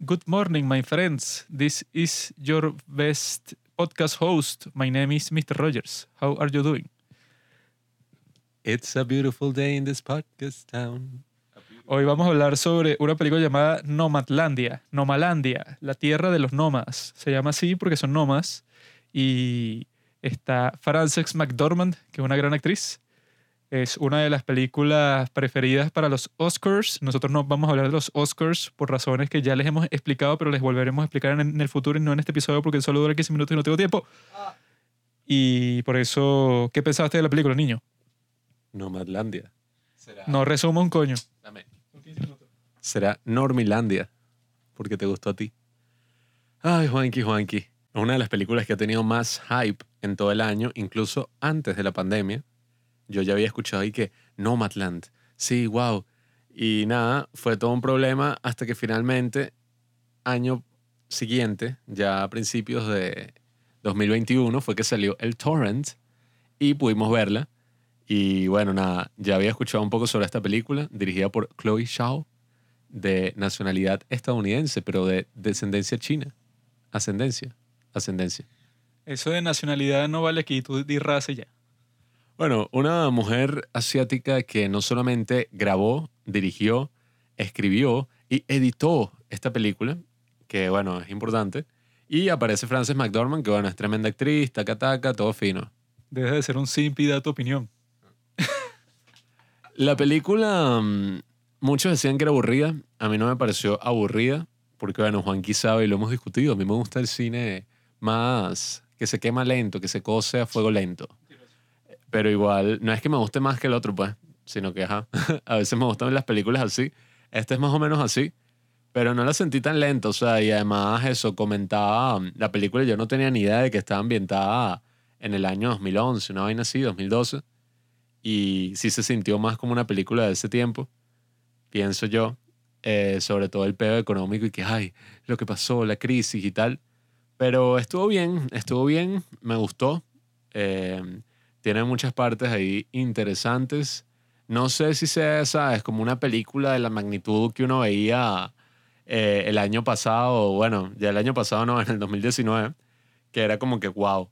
Good morning, my friends. This is your best podcast host. My name is Mr. Rogers. How are you doing? It's a beautiful day in this podcast town. Hoy vamos a hablar sobre una película llamada Nomadlandia, Nomalandia, la tierra de los nómadas. Se llama así porque son nómadas y está Frances McDormand, que es una gran actriz. Es una de las películas preferidas para los Oscars. Nosotros no vamos a hablar de los Oscars por razones que ya les hemos explicado, pero les volveremos a explicar en, en el futuro y no en este episodio porque solo dura 15 minutos y no tengo tiempo. Y por eso, ¿qué pensaste de la película, niño? Nomadlandia. No resumo un coño. Dame. Será Normilandia, porque te gustó a ti. Ay, Juanqui, Juanqui. Es una de las películas que ha tenido más hype en todo el año, incluso antes de la pandemia. Yo ya había escuchado ahí que Nomadland. Sí, wow. Y nada, fue todo un problema hasta que finalmente, año siguiente, ya a principios de 2021, fue que salió el torrent y pudimos verla. Y bueno, nada, ya había escuchado un poco sobre esta película, dirigida por Chloe Zhao, de nacionalidad estadounidense, pero de descendencia china. Ascendencia, ascendencia. Eso de nacionalidad no vale aquí, tú di raza ya. Bueno, una mujer asiática que no solamente grabó, dirigió, escribió y editó esta película, que bueno, es importante. Y aparece Frances McDormand, que bueno, es tremenda actriz, taca taca, todo fino. Deja de ser un simp y da tu opinión. La película, mm, muchos decían que era aburrida. A mí no me pareció aburrida, porque bueno, Juanqui sabe y lo hemos discutido. A mí me gusta el cine más que se quema lento, que se cose a fuego lento. Pero igual, no es que me guste más que el otro, pues, sino que ajá, a veces me gustan las películas así. Este es más o menos así, pero no la sentí tan lenta, o sea, y además eso, comentaba la película, yo no tenía ni idea de que estaba ambientada en el año 2011, una vaina así, 2012, y sí se sintió más como una película de ese tiempo, pienso yo, eh, sobre todo el pedo económico y que, ay, lo que pasó, la crisis y tal. Pero estuvo bien, estuvo bien, me gustó. Eh, tiene muchas partes ahí interesantes. No sé si sea, ¿sabes? Como una película de la magnitud que uno veía eh, el año pasado, bueno, ya el año pasado no, en el 2019, que era como que, wow,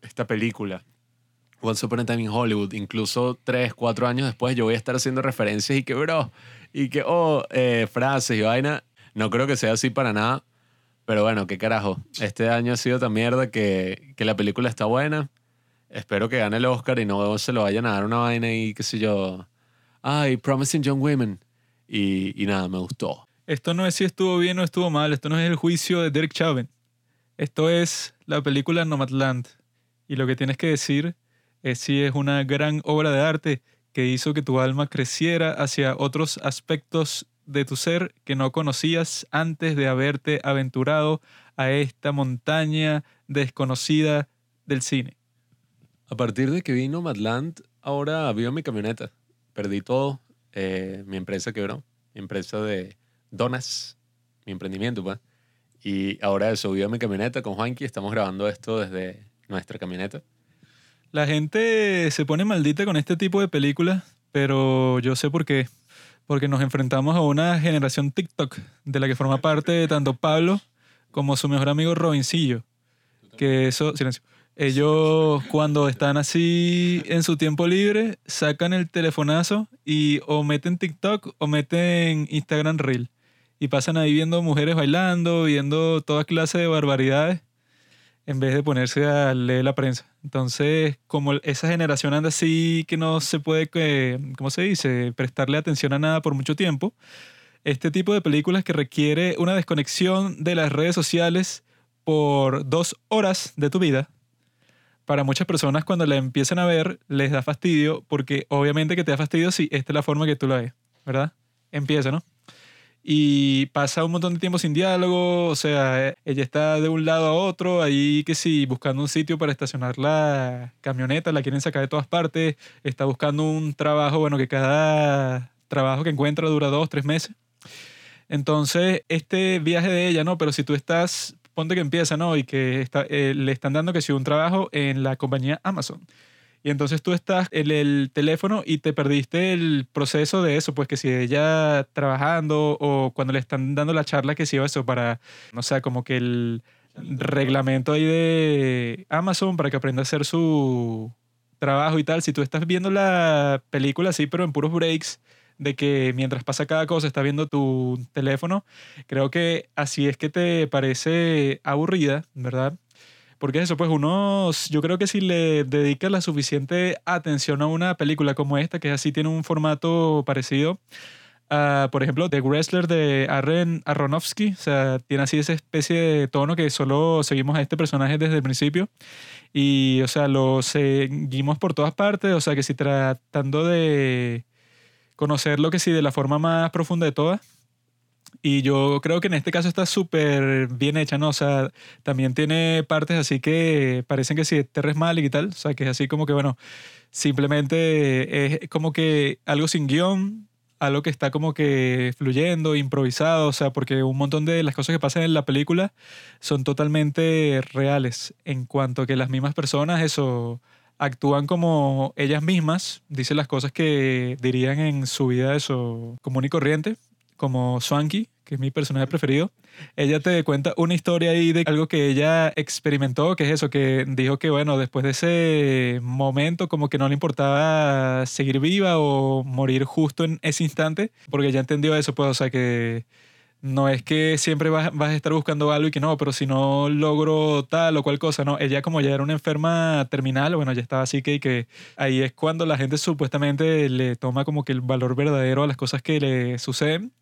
esta película, Once Upon a Time in Hollywood, incluso tres, cuatro años después yo voy a estar haciendo referencias y que, bro, y que, oh, eh, frases y vaina. No creo que sea así para nada, pero bueno, qué carajo. Este año ha sido tan mierda que, que la película está buena. Espero que gane el Oscar y no se lo vayan a dar una vaina y qué sé yo. Ay, Promising Young Women. Y, y nada, me gustó. Esto no es si estuvo bien o estuvo mal, esto no es el juicio de Derek Chauvin. Esto es la película Nomadland. Y lo que tienes que decir es si es una gran obra de arte que hizo que tu alma creciera hacia otros aspectos de tu ser que no conocías antes de haberte aventurado a esta montaña desconocida del cine. A partir de que vino Madland, ahora vivo mi camioneta. Perdí todo. Eh, mi empresa quebró. Mi empresa de donas. Mi emprendimiento, pues. Y ahora eso, vivo mi camioneta con Juanqui. Estamos grabando esto desde nuestra camioneta. La gente se pone maldita con este tipo de películas, pero yo sé por qué. Porque nos enfrentamos a una generación TikTok de la que forma parte tanto Pablo como su mejor amigo Robincillo. Que eso, silencio. Ellos cuando están así en su tiempo libre, sacan el telefonazo y o meten TikTok o meten Instagram Reel. Y pasan ahí viendo mujeres bailando, viendo toda clase de barbaridades, en vez de ponerse a leer la prensa. Entonces, como esa generación anda así que no se puede, ¿cómo se dice?, prestarle atención a nada por mucho tiempo, este tipo de películas que requiere una desconexión de las redes sociales por dos horas de tu vida, para muchas personas cuando la empiezan a ver les da fastidio porque obviamente que te da fastidio si esta es la forma que tú la ves, ¿verdad? Empieza, ¿no? Y pasa un montón de tiempo sin diálogo, o sea, ella está de un lado a otro, ahí que sí, buscando un sitio para estacionar la camioneta, la quieren sacar de todas partes, está buscando un trabajo, bueno, que cada trabajo que encuentra dura dos, tres meses. Entonces, este viaje de ella, ¿no? Pero si tú estás ponte que empieza, ¿no? Y que está, eh, le están dando que si un trabajo en la compañía Amazon. Y entonces tú estás en el teléfono y te perdiste el proceso de eso, pues que si ella trabajando o cuando le están dando la charla que si eso para, no sé, como que el reglamento ahí de Amazon para que aprenda a hacer su trabajo y tal. Si tú estás viendo la película así, pero en puros breaks, de que mientras pasa cada cosa estás viendo tu teléfono, creo que así es que te parece aburrida, ¿verdad? Porque eso, pues uno, yo creo que si le dedicas la suficiente atención a una película como esta, que así tiene un formato parecido, por ejemplo, The Wrestler de Arren Aronofsky, o sea, tiene así esa especie de tono que solo seguimos a este personaje desde el principio y, o sea, lo seguimos por todas partes, o sea, que si tratando de conocerlo que sí de la forma más profunda de todas. Y yo creo que en este caso está súper bien hecha, ¿no? O sea, también tiene partes así que parecen que sí, Terres mal y tal. O sea, que es así como que, bueno, simplemente es como que algo sin guion, algo que está como que fluyendo, improvisado, o sea, porque un montón de las cosas que pasan en la película son totalmente reales en cuanto que las mismas personas, eso, actúan como ellas mismas, dicen las cosas que dirían en su vida eso común y corriente, como Swanky, que es mi personaje preferido. Ella te cuenta una historia ahí de algo que ella experimentó, que es eso, que dijo que bueno, después de ese momento como que no le importaba seguir viva o morir justo en ese instante, porque ya entendió eso, pues, o sea, que no es que siempre vas, a estar buscando algo y que no, pero si no logro tal o cual cosa, no. Ella como ya era una enferma terminal, bueno, ya estaba así que, que ahí es cuando la gente supuestamente le toma como que el valor verdadero a las cosas que le suceden.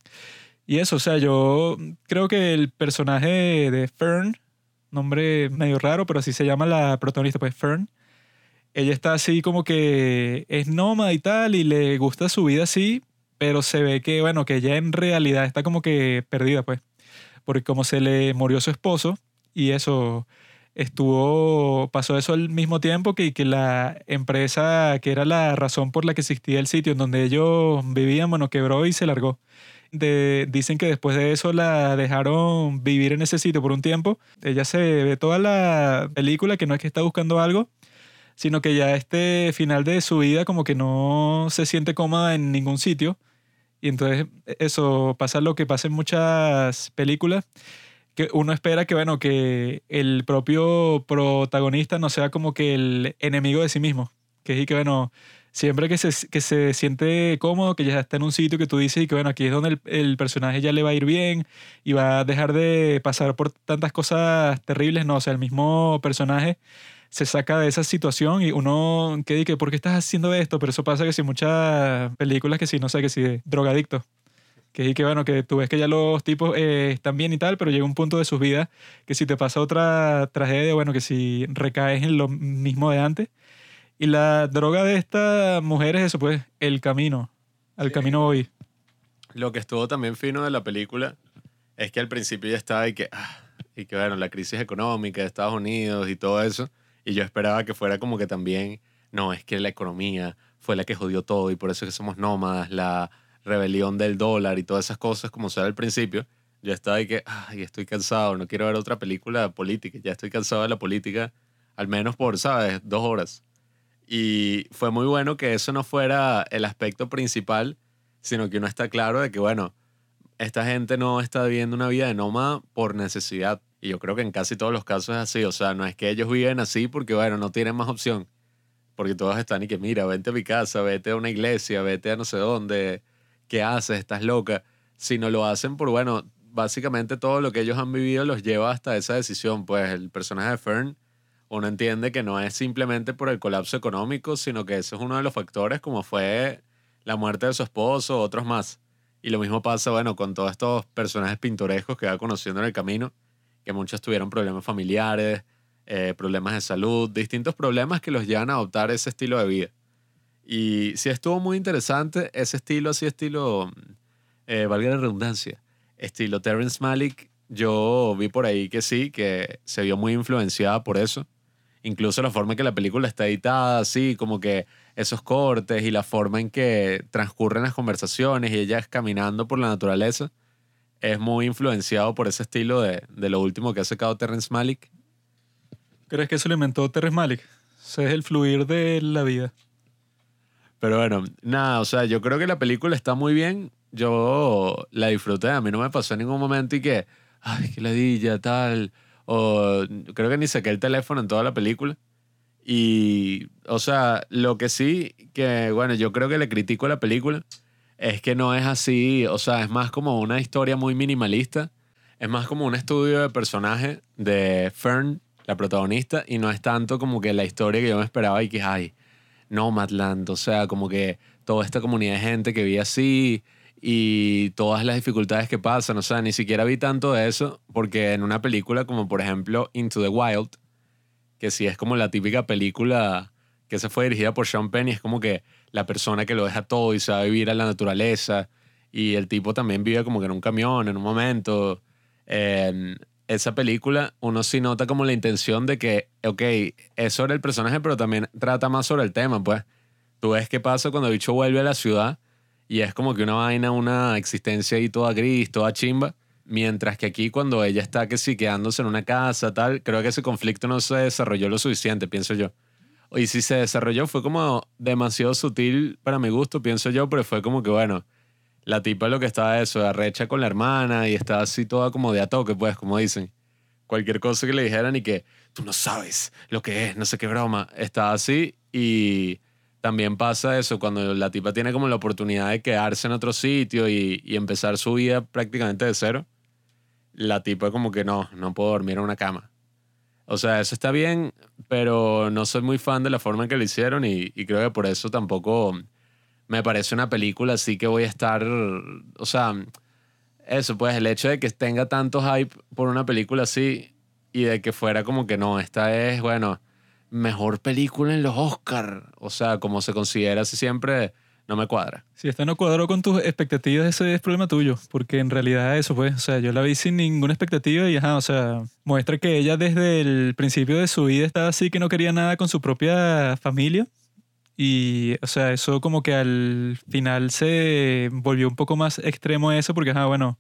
Y eso, o sea, yo creo que el personaje de Fern, nombre medio raro, pero así se llama la protagonista, pues Fern, ella está así como que es nómada y tal, y le gusta su vida así, pero se ve que, bueno, que ella en realidad está como que perdida, pues, porque como se le murió su esposo y eso estuvo, pasó eso al mismo tiempo que, que la empresa que era la razón por la que existía el sitio en donde ellos vivían, bueno, quebró y se largó. De, dicen que después de eso la dejaron vivir en ese sitio por un tiempo. Ella se ve toda la película que no es que está buscando algo, sino que ya este final de su vida como que no se siente cómoda en ningún sitio y entonces e, eso pasa lo que pasa en muchas películas, que uno espera que, bueno, que el propio protagonista no sea como que el enemigo de sí mismo. Que es que, bueno, siempre que se, que se siente cómodo, que ya está en un sitio que tú dices y que, bueno, aquí es donde el, el, personaje ya le va a ir bien y va a dejar de pasar por tantas cosas terribles, no, o sea, el mismo personaje se saca de esa situación y uno que dice, ¿por qué estás haciendo esto? Pero eso pasa que si muchas películas que si, no sé, que si drogadictos. Que que bueno, que tú ves que ya los tipos eh, están bien y tal, pero llega un punto de sus vidas que si te pasa otra tragedia, bueno, que si recaes en lo mismo de antes. Y la droga de esta mujer es eso, pues, el camino. Al camino hoy. Lo que estuvo también fino de la película es que al principio ya estaba y que, ah, y que bueno, la crisis económica de Estados Unidos y todo eso. Y yo esperaba que fuera como que también, no, es que la economía fue la que jodió todo y por eso es que somos nómadas, la rebelión del dólar y todas esas cosas como sea al principio. Yo estaba ahí que, ay, estoy cansado, no quiero ver otra película política, ya estoy cansado de la política, al menos por, ¿sabes?, dos horas. Y fue muy bueno que eso no fuera el aspecto principal, sino que uno está claro de que, bueno, esta gente no está viviendo una vida de nómada por necesidad, y yo creo que en casi todos los casos es así. O sea, no es que ellos viven así porque, bueno, no tienen más opción. Porque todos están y que, mira, vete a mi casa, vete a una iglesia, vete a no sé dónde, ¿qué haces? Estás loca. Sino lo hacen por, bueno, básicamente todo lo que ellos han vivido los lleva hasta esa decisión. Pues el personaje de Fern, uno entiende que no es simplemente por el colapso económico, sino que ese es uno de los factores, como fue la muerte de su esposo, otros más. Y lo mismo pasa, bueno, con todos estos personajes pintorescos que va conociendo en el camino que muchos tuvieron problemas familiares, eh, problemas de salud, distintos problemas que los llevan a adoptar ese estilo de vida. Y sí estuvo muy interesante ese estilo, así estilo, eh, valga la redundancia, estilo Terrence Malick. Yo vi por ahí que sí, que se vio muy influenciada por eso. Incluso la forma en que la película está editada, así como que esos cortes y la forma en que transcurren las conversaciones y ellas caminando por la naturaleza es muy influenciado por ese estilo de, de lo último que ha sacado Terrence Malick. ¿Crees que eso lo inventó Terrence Malick? Ese es el fluir de la vida. Pero bueno, nada, o sea, yo creo que la película está muy bien. Yo la disfruté, a mí no me pasó en ningún momento y que, ay, qué ladilla, tal. O creo que ni saqué el teléfono en toda la película. Y, o sea, lo que sí, que bueno, yo creo que le critico a la película, es que no es así, o sea, es más como una historia muy minimalista. Es más como un estudio de personaje de Fern, la protagonista, y no es tanto como que la historia que yo me esperaba y que, ay, Nomadland, o sea, como que toda esta comunidad de gente que vive así y todas las dificultades que pasan, o sea, ni siquiera vi tanto de eso, porque en una película como por ejemplo Into the Wild, que sí es como la típica película que se fue dirigida por Sean Penn y es como que la persona que lo deja todo y se va a vivir a la naturaleza y el tipo también vive como que en un camión en un momento. En esa película uno sí nota como la intención de que, ok, es sobre el personaje, pero también trata más sobre el tema, pues. Tú ves qué pasa cuando el bicho vuelve a la ciudad y es como que una vaina, una existencia ahí toda gris, toda chimba. Mientras que aquí cuando ella está que sí quedándose en una casa, tal, creo que ese conflicto no se desarrolló lo suficiente, pienso yo. Y si se desarrolló fue como demasiado sutil para mi gusto, pienso yo, pero fue como que bueno, la tipa lo que estaba eso, arrecha con la hermana y estaba así toda como de a toque, pues, como dicen. Cualquier cosa que le dijeran y que tú no sabes lo que es, no sé qué broma, estaba así y también pasa eso cuando la tipa tiene como la oportunidad de quedarse en otro sitio y, y empezar su vida prácticamente de cero. La tipa como que no, no puedo dormir en una cama. O sea, eso está bien, pero no soy muy fan de la forma en que lo hicieron y, y creo que por eso tampoco me parece una película así que voy a estar, o sea, eso, pues el hecho de que tenga tanto hype por una película así y de que fuera como que no, esta es, bueno, mejor película en los Oscars, o sea, como se considera así siempre, no me cuadra. Si esta no cuadró con tus expectativas, ese es problema tuyo, porque en realidad eso pues, o sea, yo la vi sin ninguna expectativa y ajá, o sea, muestra que ella desde el principio de su vida estaba así que no quería nada con su propia familia y, o sea, eso como que al final se volvió un poco más extremo eso, porque, ajá, bueno,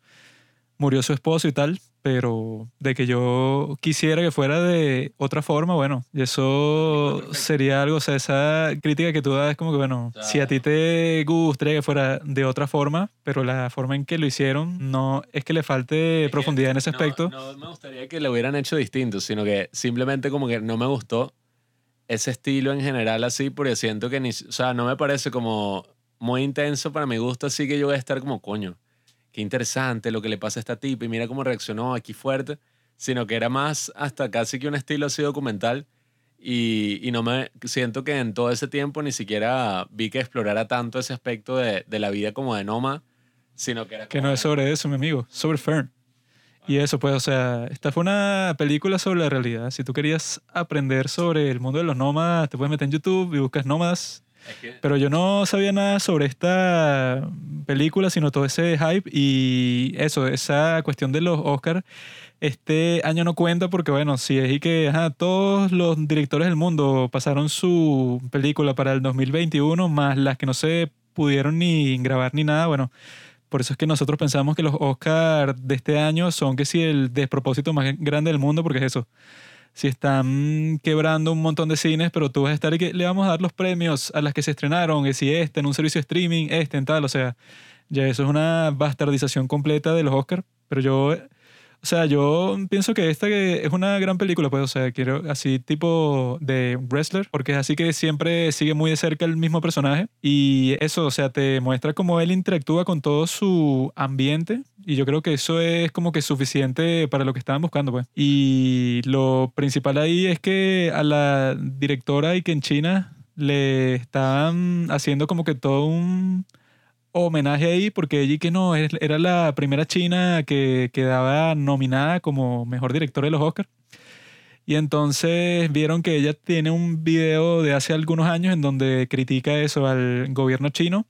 murió su esposo y tal, pero de que yo quisiera que fuera de otra forma, bueno, y eso sería algo, o sea, esa crítica que tú das es como que, bueno, si a ti te gustaría que fuera de otra forma, pero la forma en que lo hicieron no es que le falte Es profundidad en ese no- aspecto. No, me gustaría que lo hubieran hecho distinto, sino que simplemente como que no me gustó ese estilo en general así, porque siento que ni, o sea, no me parece como muy intenso para mi gusto, así que yo voy a estar como coño. Qué interesante lo que le pasa a esta tipa y mira cómo reaccionó aquí fuerte, sino que era más hasta casi que un estilo así documental y, y no me siento que en todo ese tiempo ni siquiera vi que explorara tanto ese aspecto de, de la vida como de Noma, sino que era Que no es sobre eso, mi amigo, sobre Fern. Y eso, pues, o sea, esta fue una película sobre la realidad. Si tú querías aprender sobre el mundo de los nómadas, te puedes meter en YouTube y buscas nómadas. Pero yo no sabía nada sobre esta película, sino todo ese hype y eso, esa cuestión de los Oscars. Este año no cuenta porque, bueno, si es y que ajá, todos los directores del mundo pasaron su película para el 2021, más las que no se pudieron ni grabar ni nada, bueno, por eso es que nosotros pensamos que los Oscars de este año son que sí el despropósito más grande del mundo, porque es eso. Si están quebrando un montón de cines, pero tú vas a estar que le vamos a dar los premios a las que se estrenaron, que si este en un servicio de streaming, este en tal, o sea, ya eso es una bastardización completa de los Oscars, pero yo, o sea, yo pienso que esta es una gran película, pues, o sea, quiero así tipo de wrestler, porque es así que siempre sigue muy de cerca el mismo personaje y eso, o sea, te muestra cómo él interactúa con todo su ambiente y yo creo que eso es como que suficiente para lo que estaban buscando, pues. Y lo principal ahí es que a la directora y que en China le estaban haciendo como que todo un homenaje ahí porque y que no, era la primera china que quedaba nominada como mejor directora de los Oscars. Y entonces vieron que ella tiene un video de hace algunos años en donde critica eso al gobierno chino.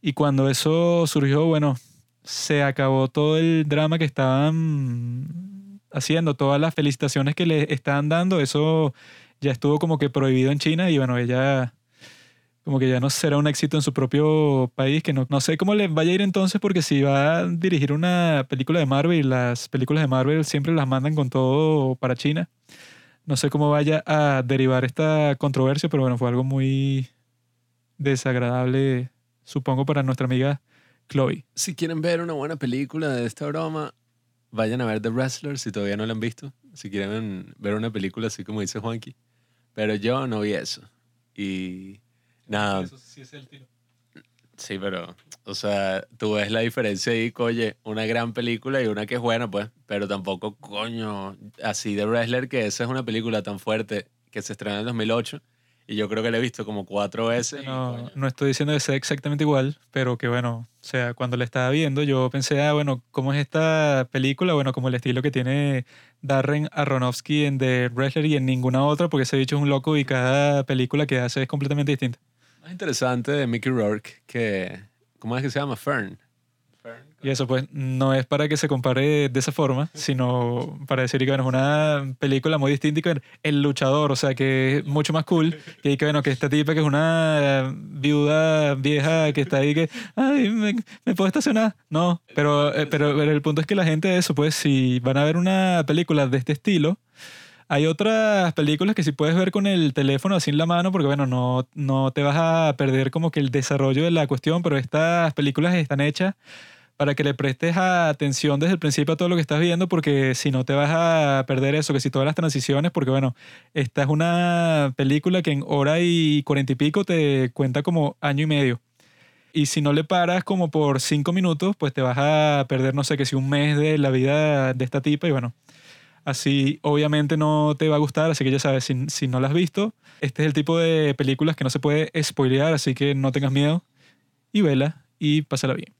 Y cuando eso surgió, bueno, se acabó todo el drama que estaban haciendo, todas las felicitaciones que le estaban dando, eso ya estuvo como que prohibido en China y bueno, ella como que ya no será un éxito en su propio país, que no, no sé cómo le vaya a ir entonces, porque si va a dirigir una película de Marvel, las películas de Marvel siempre las mandan con todo para China. No sé cómo vaya a derivar esta controversia, pero bueno, fue algo muy desagradable, supongo, para nuestra amiga Chloe. Si quieren ver una buena película de esta broma, vayan a ver The Wrestler si todavía no la han visto. Si quieren ver una película así como dice Juanqui. Pero yo no vi eso. Y nada. Eso sí es el tiro. Sí, pero, o sea, tú ves la diferencia ahí, oye, una gran película y una que es buena, pues, pero tampoco, coño, así de Wrestler, que esa es una película tan fuerte que se estrenó en 2008 y yo creo que la he visto como cuatro veces. No, no estoy diciendo que sea exactamente igual, pero que bueno, o sea, cuando la estaba viendo yo pensé, ah, bueno, ¿cómo es esta película? Bueno, como el estilo que tiene Darren Aronofsky en The Wrestler y en ninguna otra, porque ese bicho es un loco y cada película que hace es completamente distinta. Más interesante de Mickey Rourke que, ¿cómo es que se llama? Fern. Y eso pues no es para que se compare de esa forma, sino para decir que bueno, es una película muy distinta y que el luchador, o sea, que es mucho más cool que, que bueno, que esta tipa que es una viuda vieja que está ahí que, ay, me, me puedo estacionar. No, pero, eh, pero, pero el punto es que la gente eso, pues si van a ver una película de este estilo, hay otras películas que sí puedes ver con el teléfono así en la mano porque, bueno, no, no te vas a perder como que el desarrollo de la cuestión, pero estas películas están hechas para que le prestes atención desde el principio a todo lo que estás viendo porque si no te vas a perder eso, que si todas las transiciones, porque, bueno, esta es una película que en hora y cuarenta y pico te cuenta como año y medio. Y si no le paras como por cinco minutos, pues te vas a perder, no sé, que si un mes de la vida de esta tipa y bueno, Así, obviamente no te va a gustar, así que ya sabes, si, no la has visto, este es el tipo de películas que no se puede spoilear, así que no tengas miedo y vela y pásala bien.